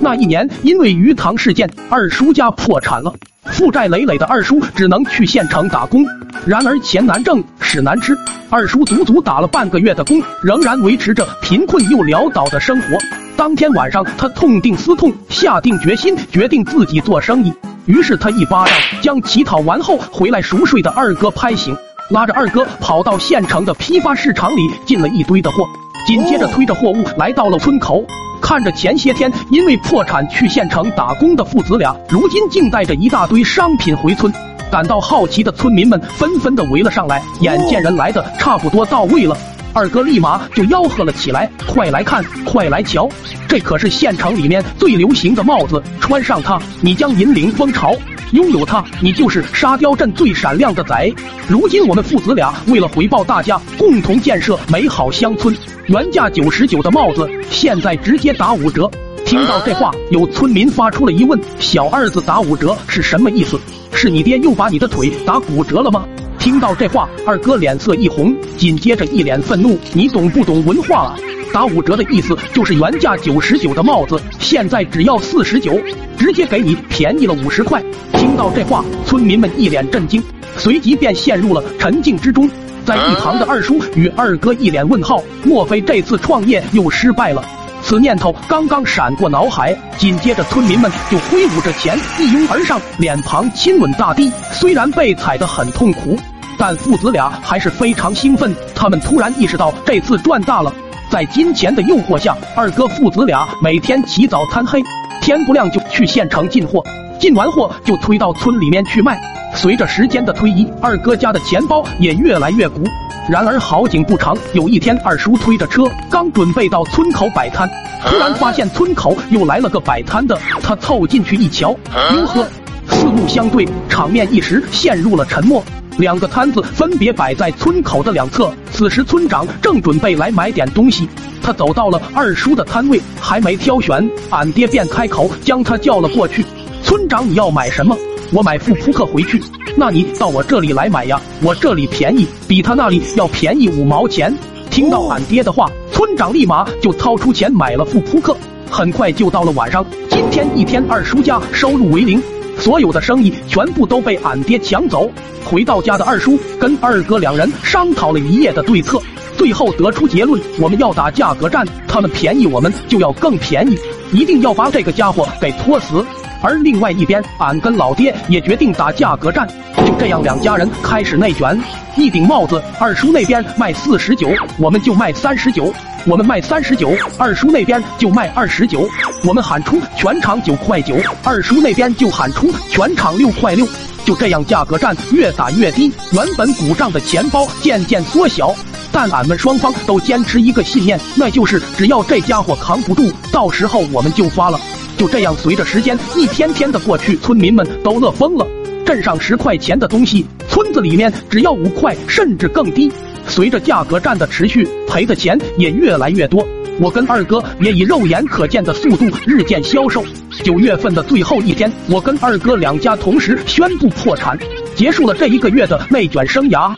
那一年，因为鱼塘事件，二叔家破产了，负债累累的二叔只能去县城打工。然而钱难挣，屎难吃，二叔足足打了半个月的工，仍然维持着贫困又潦倒的生活。当天晚上，他痛定思痛，下定决心，决定自己做生意。于是他一巴掌将乞讨完后回来熟睡的二哥拍醒，拉着二哥跑到县城的批发市场里进了一堆的货，紧接着推着货物来到了村口。看着前些天因为破产去县城打工的父子俩，如今竟带着一大堆商品回村，感到好奇的村民们纷纷的围了上来。眼见人来的差不多到位了，二哥立马就吆喝了起来：“快来看，快来瞧，这可是县城里面最流行的帽子，穿上它，你将引领风潮。”拥有它，你就是沙雕镇最闪亮的仔。如今我们父子俩为了回报大家，共同建设美好乡村，原价九十九的帽子，现在直接打五折。听到这话，有村民发出了疑问：小二子打五折是什么意思？是你爹又把你的腿打骨折了吗？听到这话，二哥脸色一红，紧接着一脸愤怒：你懂不懂文化啊？打五折的意思就是原价九十九的帽子，现在只要四十九，直接给你便宜了五十块。听到这话，村民们一脸震惊，随即便陷入了沉静之中。在一旁的二叔与二哥一脸问号，莫非这次创业又失败了？此念头刚刚闪过脑海，紧接着村民们就挥舞着钱一拥而上，脸庞亲吻大地。虽然被踩得很痛苦，但父子俩还是非常兴奋。他们突然意识到这次赚大了。在金钱的诱惑下，二哥父子俩每天起早贪黑，天不亮就去县城进货，进完货就推到村里面去卖。随着时间的推移，二哥家的钱包也越来越鼓。然而好景不长，有一天二叔推着车刚准备到村口摆摊，突然发现村口又来了个摆摊的。他凑进去一瞧，哟呵，四目相对，场面一时陷入了沉默。两个摊子分别摆在村口的两侧。此时村长正准备来买点东西，他走到了二叔的摊位，还没挑选，俺爹便开口将他叫了过去。村长，你要买什么？我买副扑克回去。那你到我这里来买呀，我这里便宜，比他那里要便宜五毛钱。听到俺爹的话，村长立马就掏出钱买了副扑克。很快就到了晚上，今天一天二叔家收入为零。所有的生意全部都被俺爹抢走。回到家的二叔跟二哥两人商讨了一夜的对策，最后得出结论：我们要打价格战，他们便宜我们就要更便宜，一定要把这个家伙给拖死。而另外一边，俺跟老爹也决定打价格战。就这样，两家人开始内卷。一顶帽子，二叔那边卖四十九，我们就卖三十九；我们卖三十九，二叔那边就卖二十九。我们喊出全场九块九，二叔那边就喊出全场六块六。就这样，价格战越打越低，原本鼓胀的钱包渐渐缩小。但俺们双方都坚持一个信念，那就是只要这家伙扛不住，到时候我们就发了。就这样，随着时间一天天的过去，村民们都乐疯了。镇上十块钱的东西，村子里面只要五块，甚至更低。随着价格战的持续，赔的钱也越来越多。我跟二哥也以肉眼可见的速度日渐消瘦。九月份的最后一天，我跟二哥两家同时宣布破产，结束了这一个月的内卷生涯。